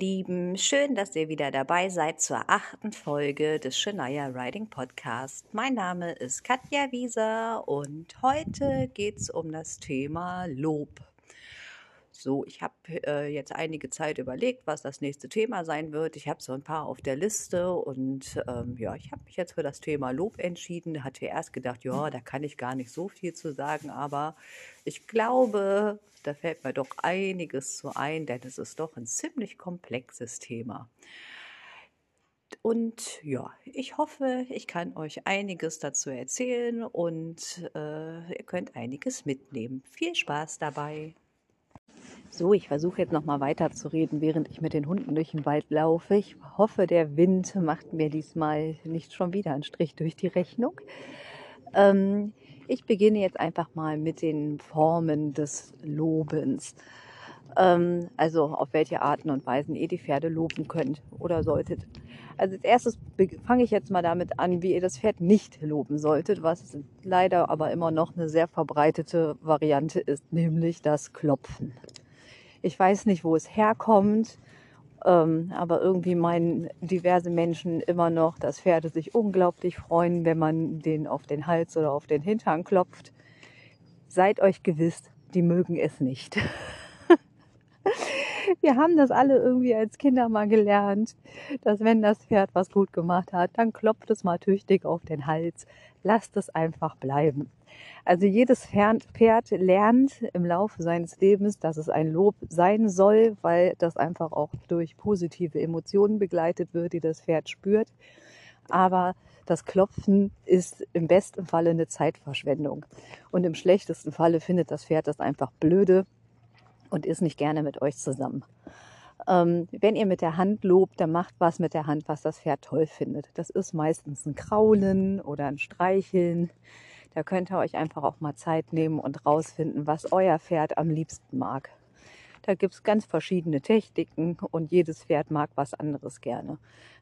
Lieben, schön, dass ihr wieder dabei seid zur achten Folge des Shania Riding Podcast. Mein Name ist Katja Wieser und heute geht es um das Thema Lob. So, ich habe äh, jetzt einige Zeit überlegt, was das nächste Thema sein wird. Ich habe so ein paar auf der Liste und ähm, ja, ich habe mich jetzt für das Thema Lob entschieden. Hatte erst gedacht, ja, da kann ich gar nicht so viel zu sagen, aber ich glaube, da fällt mir doch einiges zu ein, denn es ist doch ein ziemlich komplexes Thema. Und ja, ich hoffe, ich kann euch einiges dazu erzählen und äh, ihr könnt einiges mitnehmen. Viel Spaß dabei! So, ich versuche jetzt noch mal weiter zu reden, während ich mit den Hunden durch den Wald laufe. Ich hoffe, der Wind macht mir diesmal nicht schon wieder einen Strich durch die Rechnung. Ähm, ich beginne jetzt einfach mal mit den Formen des Lobens. Ähm, also auf welche Arten und Weisen ihr die Pferde loben könnt oder solltet. Also als erstes fange ich jetzt mal damit an, wie ihr das Pferd nicht loben solltet, was leider aber immer noch eine sehr verbreitete Variante ist, nämlich das Klopfen. Ich weiß nicht, wo es herkommt, ähm, aber irgendwie meinen diverse Menschen immer noch, dass Pferde sich unglaublich freuen, wenn man den auf den Hals oder auf den Hintern klopft. Seid euch gewiss, die mögen es nicht. Wir haben das alle irgendwie als Kinder mal gelernt, dass wenn das Pferd was gut gemacht hat, dann klopft es mal tüchtig auf den Hals. Lasst es einfach bleiben. Also jedes Pferd lernt im Laufe seines Lebens, dass es ein Lob sein soll, weil das einfach auch durch positive Emotionen begleitet wird, die das Pferd spürt. Aber das Klopfen ist im besten Falle eine Zeitverschwendung. Und im schlechtesten Falle findet das Pferd das einfach blöde und ist nicht gerne mit euch zusammen. Ähm, wenn ihr mit der Hand lobt, dann macht was mit der Hand, was das Pferd toll findet. Das ist meistens ein Kraulen oder ein Streicheln. Da könnt ihr euch einfach auch mal Zeit nehmen und rausfinden, was euer Pferd am liebsten mag. Da gibt es ganz verschiedene Techniken und jedes Pferd mag was anderes gerne.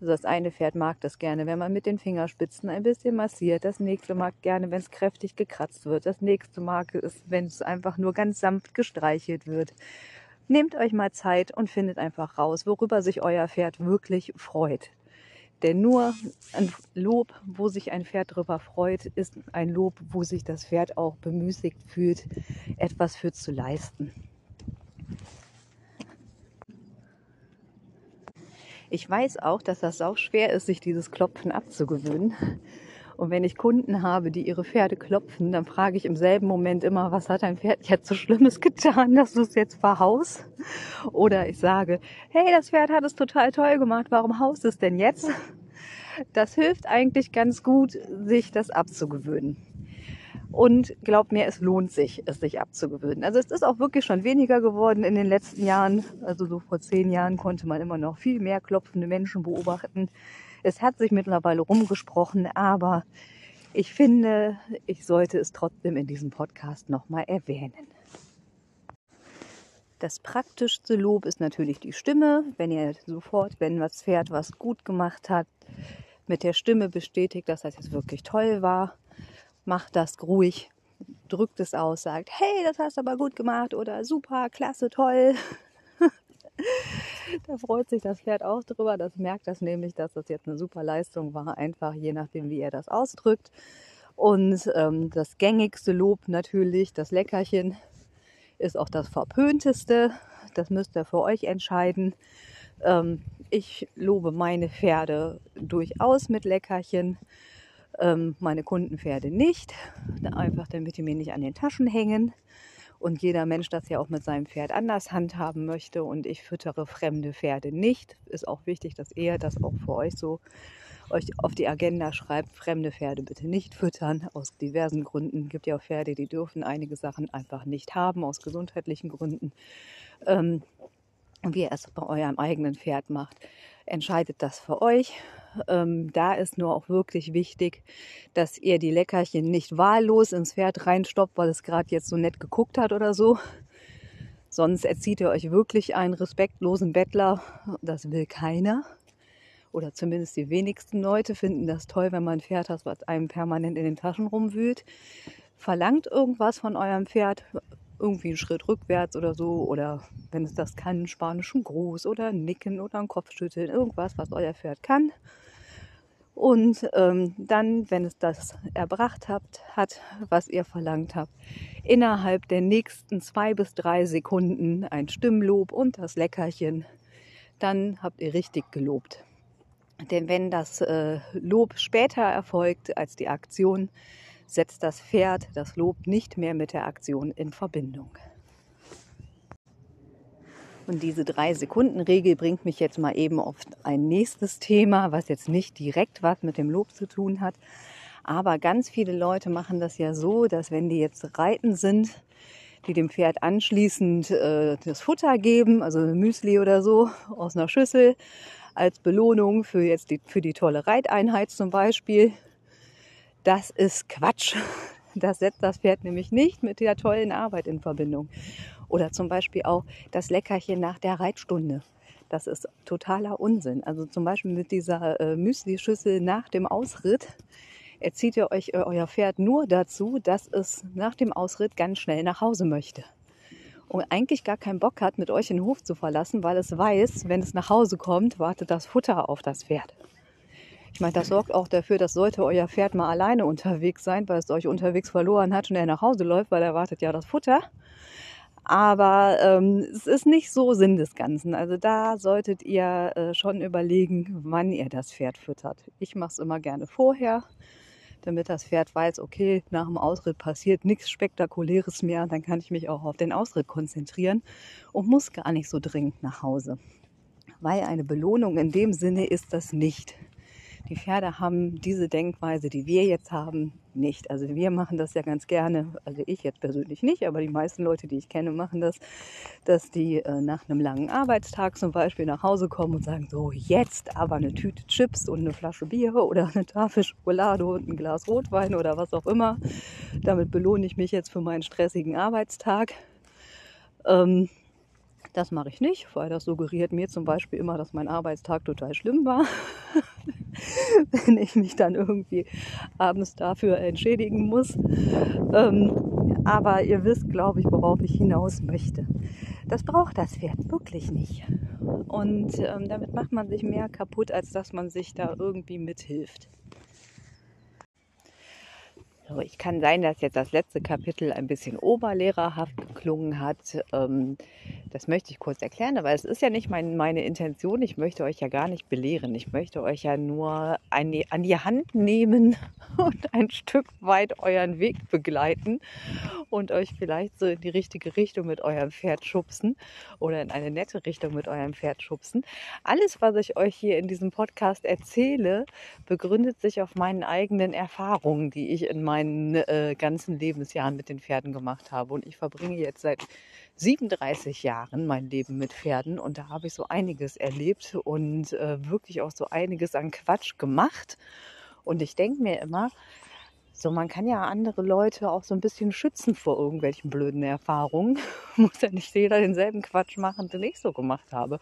Also das eine Pferd mag das gerne, wenn man mit den Fingerspitzen ein bisschen massiert. Das nächste mag gerne, wenn es kräftig gekratzt wird. Das nächste mag es, wenn es einfach nur ganz sanft gestreichelt wird. Nehmt euch mal Zeit und findet einfach raus, worüber sich euer Pferd wirklich freut. Denn nur ein Lob, wo sich ein Pferd darüber freut, ist ein Lob, wo sich das Pferd auch bemüßigt fühlt, etwas für zu leisten. Ich weiß auch, dass das auch schwer ist, sich dieses Klopfen abzugewöhnen. Und wenn ich Kunden habe, die ihre Pferde klopfen, dann frage ich im selben Moment immer, was hat dein Pferd jetzt so Schlimmes getan, dass du es jetzt verhaust? Oder ich sage, hey, das Pferd hat es total toll gemacht, warum haust es denn jetzt? Das hilft eigentlich ganz gut, sich das abzugewöhnen. Und glaubt mir, es lohnt sich, es sich abzugewöhnen. Also es ist auch wirklich schon weniger geworden in den letzten Jahren. Also so vor zehn Jahren konnte man immer noch viel mehr klopfende Menschen beobachten. Es hat sich mittlerweile rumgesprochen, aber ich finde, ich sollte es trotzdem in diesem Podcast nochmal erwähnen. Das praktischste Lob ist natürlich die Stimme. Wenn ihr sofort, wenn das Pferd was gut gemacht hat, mit der Stimme bestätigt, dass das jetzt wirklich toll war, macht das ruhig, drückt es aus, sagt, hey, das hast du aber gut gemacht oder super, klasse, toll. da freut sich das Pferd auch drüber. Das merkt das nämlich, dass das jetzt eine super Leistung war, einfach je nachdem, wie er das ausdrückt. Und ähm, das gängigste Lob natürlich, das Leckerchen, ist auch das verpönteste. Das müsst ihr für euch entscheiden. Ähm, ich lobe meine Pferde durchaus mit Leckerchen, ähm, meine Kundenpferde nicht. Einfach damit die mir nicht an den Taschen hängen und jeder Mensch das ja auch mit seinem Pferd anders handhaben möchte und ich füttere fremde Pferde nicht. Ist auch wichtig, dass ihr das auch für euch so euch auf die Agenda schreibt, fremde Pferde bitte nicht füttern, aus diversen Gründen. Gibt ja auch Pferde, die dürfen einige Sachen einfach nicht haben, aus gesundheitlichen Gründen. Ähm, wie ihr es bei eurem eigenen Pferd macht, entscheidet das für euch. Ähm, da ist nur auch wirklich wichtig, dass ihr die Leckerchen nicht wahllos ins Pferd reinstoppt, weil es gerade jetzt so nett geguckt hat oder so. Sonst erzieht ihr euch wirklich einen respektlosen Bettler. Das will keiner. Oder zumindest die wenigsten Leute finden das toll, wenn man ein Pferd hat, was einem permanent in den Taschen rumwühlt. Verlangt irgendwas von eurem Pferd, irgendwie einen Schritt rückwärts oder so oder wenn es das kann, einen spanischen Gruß oder Nicken oder ein Kopfschütteln, irgendwas, was euer Pferd kann. Und ähm, dann, wenn es das erbracht habt, hat, was ihr verlangt habt, innerhalb der nächsten zwei bis drei Sekunden ein Stimmlob und das Leckerchen, dann habt ihr richtig gelobt. Denn wenn das äh, Lob später erfolgt als die Aktion, setzt das Pferd das Lob nicht mehr mit der Aktion in Verbindung. Und diese Drei-Sekunden-Regel bringt mich jetzt mal eben auf ein nächstes Thema, was jetzt nicht direkt was mit dem Lob zu tun hat. Aber ganz viele Leute machen das ja so, dass wenn die jetzt reiten sind, die dem Pferd anschließend äh, das Futter geben, also Müsli oder so aus einer Schüssel als Belohnung für jetzt die, für die tolle Reiteinheit zum Beispiel. Das ist Quatsch. Das setzt das Pferd nämlich nicht mit der tollen Arbeit in Verbindung. Oder zum Beispiel auch das Leckerchen nach der Reitstunde. Das ist totaler Unsinn. Also zum Beispiel mit dieser äh, Müsli-Schüssel nach dem Ausritt erzieht ihr euch äh, euer Pferd nur dazu, dass es nach dem Ausritt ganz schnell nach Hause möchte. Und eigentlich gar keinen Bock hat, mit euch den Hof zu verlassen, weil es weiß, wenn es nach Hause kommt, wartet das Futter auf das Pferd. Ich meine, das sorgt auch dafür, dass sollte euer Pferd mal alleine unterwegs sein, weil es euch unterwegs verloren hat und er nach Hause läuft, weil er wartet ja das Futter, aber ähm, es ist nicht so Sinn des Ganzen. Also da solltet ihr äh, schon überlegen, wann ihr das Pferd füttert. Ich mache es immer gerne vorher, damit das Pferd weiß, okay, nach dem Ausritt passiert nichts Spektakuläres mehr. Dann kann ich mich auch auf den Ausritt konzentrieren und muss gar nicht so dringend nach Hause. Weil eine Belohnung in dem Sinne ist das nicht. Die Pferde haben diese Denkweise, die wir jetzt haben, nicht. Also wir machen das ja ganz gerne, also ich jetzt persönlich nicht, aber die meisten Leute, die ich kenne, machen das, dass die äh, nach einem langen Arbeitstag zum Beispiel nach Hause kommen und sagen, so jetzt aber eine Tüte Chips und eine Flasche Bier oder eine Tafel Schokolade und ein Glas Rotwein oder was auch immer. Damit belohne ich mich jetzt für meinen stressigen Arbeitstag. Ähm, das mache ich nicht, weil das suggeriert mir zum Beispiel immer, dass mein Arbeitstag total schlimm war. Wenn ich mich dann irgendwie abends dafür entschädigen muss. Ähm, aber ihr wisst, glaube ich, worauf ich hinaus möchte. Das braucht das Pferd wirklich nicht. Und ähm, damit macht man sich mehr kaputt, als dass man sich da irgendwie mithilft. So, ich kann sein, dass jetzt das letzte Kapitel ein bisschen oberlehrerhaft geklungen hat. Ähm, das möchte ich kurz erklären, aber es ist ja nicht mein, meine Intention. Ich möchte euch ja gar nicht belehren. Ich möchte euch ja nur an die, an die Hand nehmen und ein Stück weit euren Weg begleiten und euch vielleicht so in die richtige Richtung mit eurem Pferd schubsen oder in eine nette Richtung mit eurem Pferd schubsen. Alles, was ich euch hier in diesem Podcast erzähle, begründet sich auf meinen eigenen Erfahrungen, die ich in meinen äh, ganzen Lebensjahren mit den Pferden gemacht habe. Und ich verbringe jetzt seit 37 Jahren mein Leben mit Pferden und da habe ich so einiges erlebt und äh, wirklich auch so einiges an Quatsch gemacht. Und ich denke mir immer, so, man kann ja andere Leute auch so ein bisschen schützen vor irgendwelchen blöden Erfahrungen. Muss ja nicht jeder denselben Quatsch machen, den ich so gemacht habe.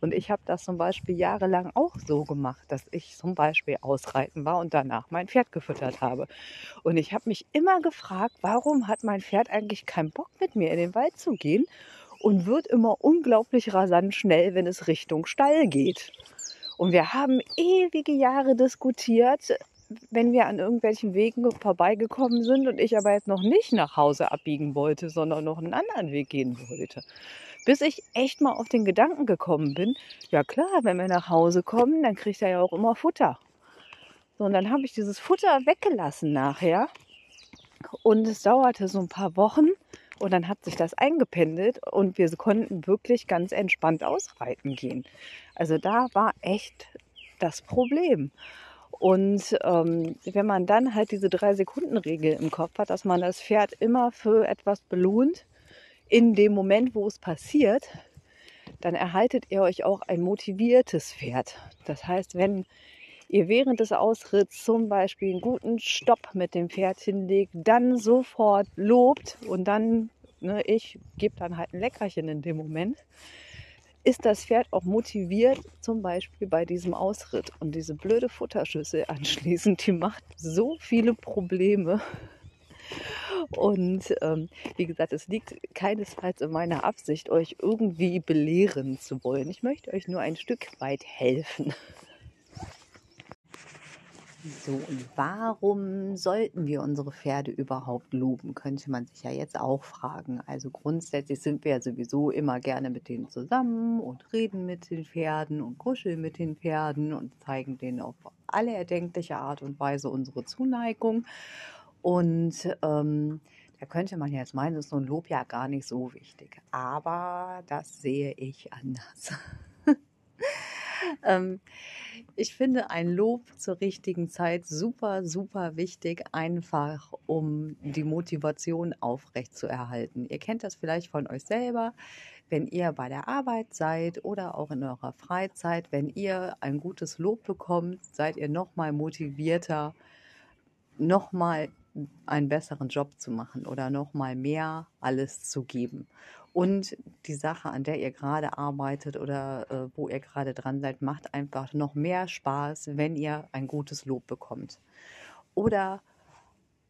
Und ich habe das zum Beispiel jahrelang auch so gemacht, dass ich zum Beispiel ausreiten war und danach mein Pferd gefüttert habe. Und ich habe mich immer gefragt, warum hat mein Pferd eigentlich keinen Bock mit mir in den Wald zu gehen und wird immer unglaublich rasant schnell, wenn es Richtung Stall geht. Und wir haben ewige Jahre diskutiert, wenn wir an irgendwelchen Wegen vorbeigekommen sind und ich aber jetzt noch nicht nach Hause abbiegen wollte, sondern noch einen anderen Weg gehen wollte. Bis ich echt mal auf den Gedanken gekommen bin, ja klar, wenn wir nach Hause kommen, dann kriegt er ja auch immer Futter. So, und dann habe ich dieses Futter weggelassen nachher. Und es dauerte so ein paar Wochen und dann hat sich das eingependelt und wir konnten wirklich ganz entspannt ausreiten gehen. Also da war echt das Problem. Und ähm, wenn man dann halt diese Drei-Sekunden-Regel im Kopf hat, dass man das Pferd immer für etwas belohnt, in dem Moment, wo es passiert, dann erhaltet ihr euch auch ein motiviertes Pferd. Das heißt, wenn ihr während des Ausritts zum Beispiel einen guten Stopp mit dem Pferd hinlegt, dann sofort lobt und dann, ne, ich gebe dann halt ein Leckerchen in dem Moment, ist das Pferd auch motiviert, zum Beispiel bei diesem Ausritt. Und diese blöde Futterschüssel anschließend, die macht so viele Probleme. Und ähm, wie gesagt, es liegt keinesfalls in meiner Absicht, euch irgendwie belehren zu wollen. Ich möchte euch nur ein Stück weit helfen. So, und warum sollten wir unsere Pferde überhaupt loben, könnte man sich ja jetzt auch fragen. Also grundsätzlich sind wir ja sowieso immer gerne mit denen zusammen und reden mit den Pferden und kuscheln mit den Pferden und zeigen denen auf alle erdenkliche Art und Weise unsere Zuneigung. Und ähm, da könnte man jetzt meinen, ist so ein Lob ja gar nicht so wichtig. Aber das sehe ich anders. ähm, ich finde ein Lob zur richtigen Zeit super, super wichtig, einfach um die Motivation aufrechtzuerhalten. Ihr kennt das vielleicht von euch selber, wenn ihr bei der Arbeit seid oder auch in eurer Freizeit, wenn ihr ein gutes Lob bekommt, seid ihr noch mal motivierter, noch mal einen besseren Job zu machen oder noch mal mehr alles zu geben. Und die Sache, an der ihr gerade arbeitet oder äh, wo ihr gerade dran seid, macht einfach noch mehr Spaß, wenn ihr ein gutes Lob bekommt. Oder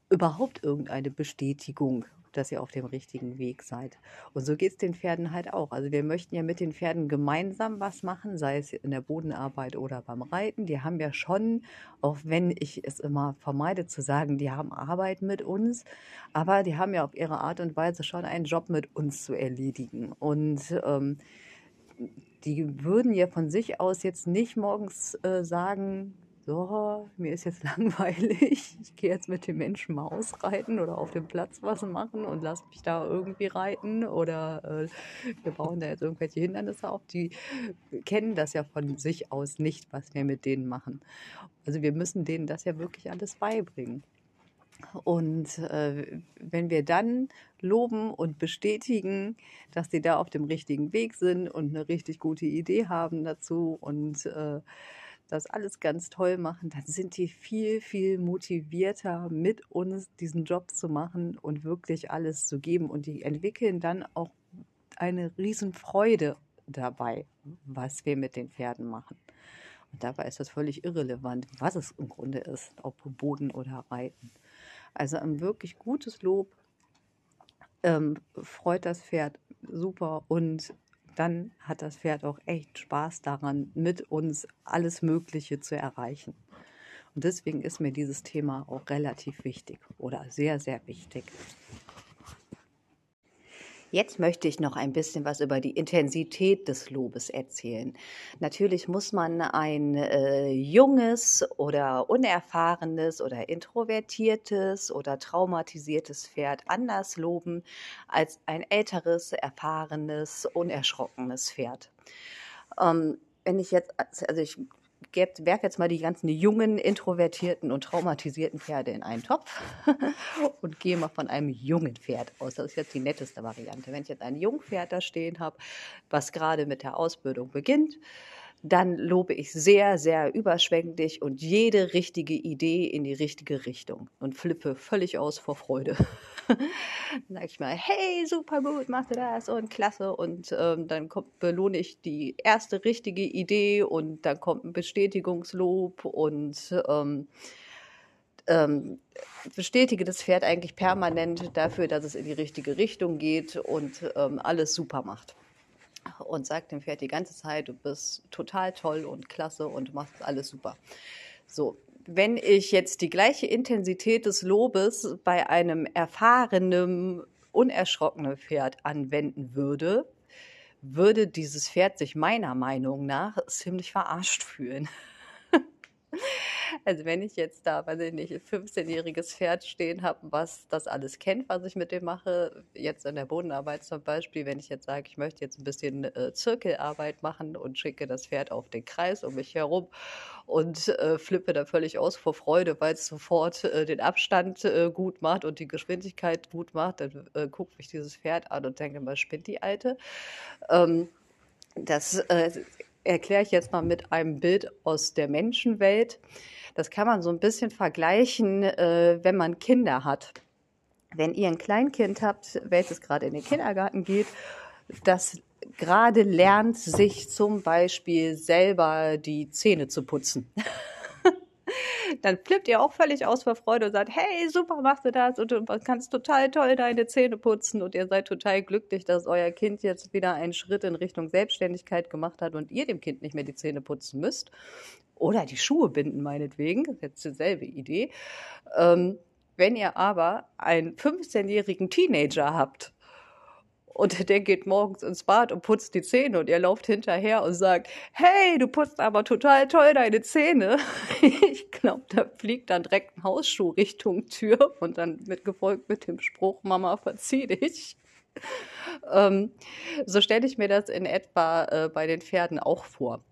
überhaupt irgendeine Bestätigung dass ihr auf dem richtigen Weg seid. Und so geht es den Pferden halt auch. Also wir möchten ja mit den Pferden gemeinsam was machen, sei es in der Bodenarbeit oder beim Reiten. Die haben ja schon, auch wenn ich es immer vermeide zu sagen, die haben Arbeit mit uns, aber die haben ja auf ihre Art und Weise schon einen Job mit uns zu erledigen. Und ähm, die würden ja von sich aus jetzt nicht morgens äh, sagen, so, mir ist jetzt langweilig, ich gehe jetzt mit den Menschen mal ausreiten oder auf dem Platz was machen und lass mich da irgendwie reiten oder äh, wir bauen da jetzt irgendwelche Hindernisse auf. Die kennen das ja von sich aus nicht, was wir mit denen machen. Also wir müssen denen das ja wirklich alles beibringen. Und äh, wenn wir dann loben und bestätigen, dass sie da auf dem richtigen Weg sind und eine richtig gute Idee haben dazu und äh, das alles ganz toll machen, dann sind die viel, viel motivierter, mit uns diesen Job zu machen und wirklich alles zu geben. Und die entwickeln dann auch eine Riesenfreude dabei, was wir mit den Pferden machen. Und dabei ist das völlig irrelevant, was es im Grunde ist, ob Boden oder Reiten. Also ein wirklich gutes Lob ähm, freut das Pferd super und dann hat das Pferd auch echt Spaß daran, mit uns alles Mögliche zu erreichen. Und deswegen ist mir dieses Thema auch relativ wichtig oder sehr, sehr wichtig. Jetzt möchte ich noch ein bisschen was über die Intensität des Lobes erzählen. Natürlich muss man ein äh, junges oder unerfahrenes oder introvertiertes oder traumatisiertes Pferd anders loben als ein älteres, erfahrenes, unerschrockenes Pferd. Ähm, wenn ich jetzt, also ich werfe jetzt mal die ganzen jungen, introvertierten und traumatisierten Pferde in einen Topf und gehe mal von einem jungen Pferd aus. Das ist jetzt die netteste Variante. Wenn ich jetzt ein Jungpferd da stehen habe, was gerade mit der Ausbildung beginnt, dann lobe ich sehr, sehr überschwänglich und jede richtige Idee in die richtige Richtung und flippe völlig aus vor Freude. dann sage ich mal, hey, super gut, machst du das und klasse. Und ähm, dann kommt, belohne ich die erste richtige Idee und dann kommt ein Bestätigungslob und ähm, ähm, bestätige das Pferd eigentlich permanent dafür, dass es in die richtige Richtung geht und ähm, alles super macht und sagt dem Pferd die ganze Zeit, du bist total toll und klasse und machst alles super. So, wenn ich jetzt die gleiche Intensität des Lobes bei einem erfahrenen, unerschrockenen Pferd anwenden würde, würde dieses Pferd sich meiner Meinung nach ziemlich verarscht fühlen. Also wenn ich jetzt da, weiß ich nicht, ein 15-jähriges Pferd stehen habe, was das alles kennt, was ich mit dem mache, jetzt in der Bodenarbeit zum Beispiel, wenn ich jetzt sage, ich möchte jetzt ein bisschen äh, Zirkelarbeit machen und schicke das Pferd auf den Kreis um mich herum und äh, flippe da völlig aus vor Freude, weil es sofort äh, den Abstand äh, gut macht und die Geschwindigkeit gut macht, dann äh, guckt mich dieses Pferd an und denke mal, spinnt die Alte. Ähm, das äh, erkläre ich jetzt mal mit einem Bild aus der Menschenwelt. Das kann man so ein bisschen vergleichen, äh, wenn man Kinder hat. Wenn ihr ein Kleinkind habt, welches gerade in den Kindergarten geht, das gerade lernt, sich zum Beispiel selber die Zähne zu putzen. dann flippt ihr auch völlig aus vor Freude und sagt, hey, super machst du das und du kannst total toll deine Zähne putzen und ihr seid total glücklich, dass euer Kind jetzt wieder einen Schritt in Richtung Selbstständigkeit gemacht hat und ihr dem Kind nicht mehr die Zähne putzen müsst. Oder die Schuhe binden, meinetwegen. Das ist jetzt dieselbe Idee. Ähm, wenn ihr aber einen 15-jährigen Teenager habt, und der geht morgens ins Bad und putzt die Zähne und ihr lauft hinterher und sagt, hey, du putzt aber total toll deine Zähne. Ich glaube, da fliegt dann direkt ein Hausschuh Richtung Tür und dann mit gefolgt mit dem Spruch, Mama, verzieh dich. Ähm, so stelle ich mir das in etwa äh, bei den Pferden auch vor.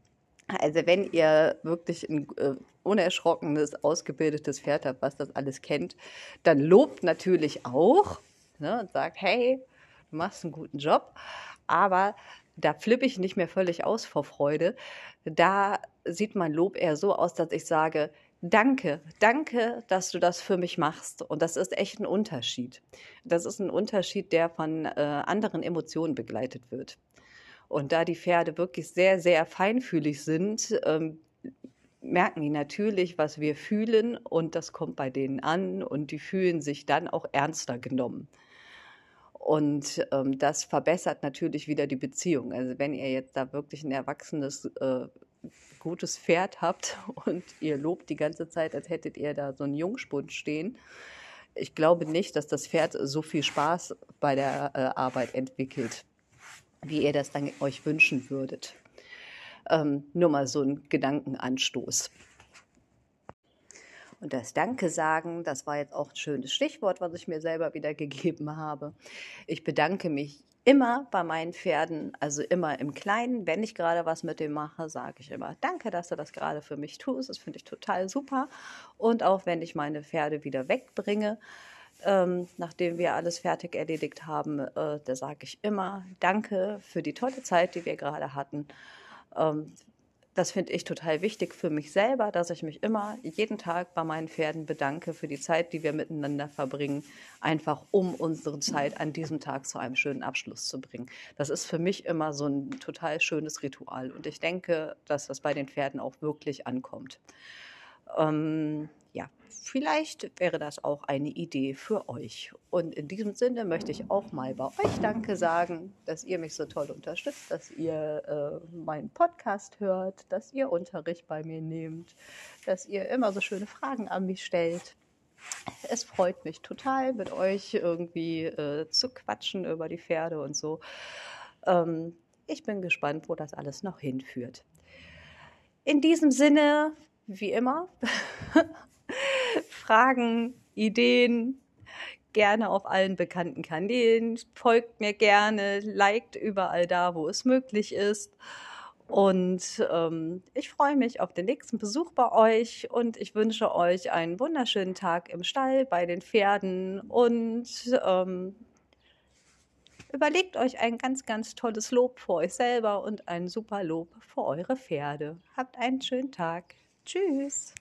Also wenn ihr wirklich ein äh, unerschrockenes, ausgebildetes Pferd habt, was das alles kennt, dann lobt natürlich auch ne, und sagt, hey, du machst einen guten Job, aber da flippe ich nicht mehr völlig aus vor Freude. Da sieht mein Lob eher so aus, dass ich sage, danke, danke, dass du das für mich machst. Und das ist echt ein Unterschied. Das ist ein Unterschied, der von äh, anderen Emotionen begleitet wird. Und da die Pferde wirklich sehr, sehr feinfühlig sind, ähm, merken die natürlich, was wir fühlen und das kommt bei denen an und die fühlen sich dann auch ernster genommen. Und ähm, das verbessert natürlich wieder die Beziehung. Also wenn ihr jetzt da wirklich ein erwachsenes, äh, gutes Pferd habt und ihr lobt die ganze Zeit, als hättet ihr da so einen Jungspund stehen, ich glaube nicht, dass das Pferd so viel Spaß bei der äh, Arbeit entwickelt, wie ihr das dann euch wünschen würdet. Ähm, nur mal so ein Gedankenanstoß. Und das Danke sagen, das war jetzt auch ein schönes Stichwort, was ich mir selber wieder gegeben habe. Ich bedanke mich immer bei meinen Pferden, also immer im Kleinen. Wenn ich gerade was mit dem mache, sage ich immer, danke, dass du das gerade für mich tust. Das finde ich total super. Und auch wenn ich meine Pferde wieder wegbringe, ähm, nachdem wir alles fertig erledigt haben, äh, da sage ich immer, danke für die tolle Zeit, die wir gerade hatten. Ähm, das finde ich total wichtig für mich selber, dass ich mich immer jeden Tag bei meinen Pferden bedanke für die Zeit, die wir miteinander verbringen, einfach um unsere Zeit an diesem Tag zu einem schönen Abschluss zu bringen. Das ist für mich immer so ein total schönes Ritual und ich denke, dass das bei den Pferden auch wirklich ankommt. Ähm, ja, vielleicht wäre das auch eine Idee für euch. Und in diesem Sinne möchte ich auch mal bei euch Danke sagen, dass ihr mich so toll unterstützt, dass ihr äh, meinen Podcast hört, dass ihr Unterricht bei mir nehmt, dass ihr immer so schöne Fragen an mich stellt. Es freut mich total, mit euch irgendwie äh, zu quatschen über die Pferde und so. Ähm, ich bin gespannt, wo das alles noch hinführt. In diesem Sinne, wie immer, Fragen, Ideen, gerne auf allen bekannten Kanälen. Folgt mir gerne, liked überall da, wo es möglich ist. Und ähm, ich freue mich auf den nächsten Besuch bei euch und ich wünsche euch einen wunderschönen Tag im Stall bei den Pferden und ähm, überlegt euch ein ganz, ganz tolles Lob für euch selber und ein super Lob für eure Pferde. Habt einen schönen Tag. Tschüss.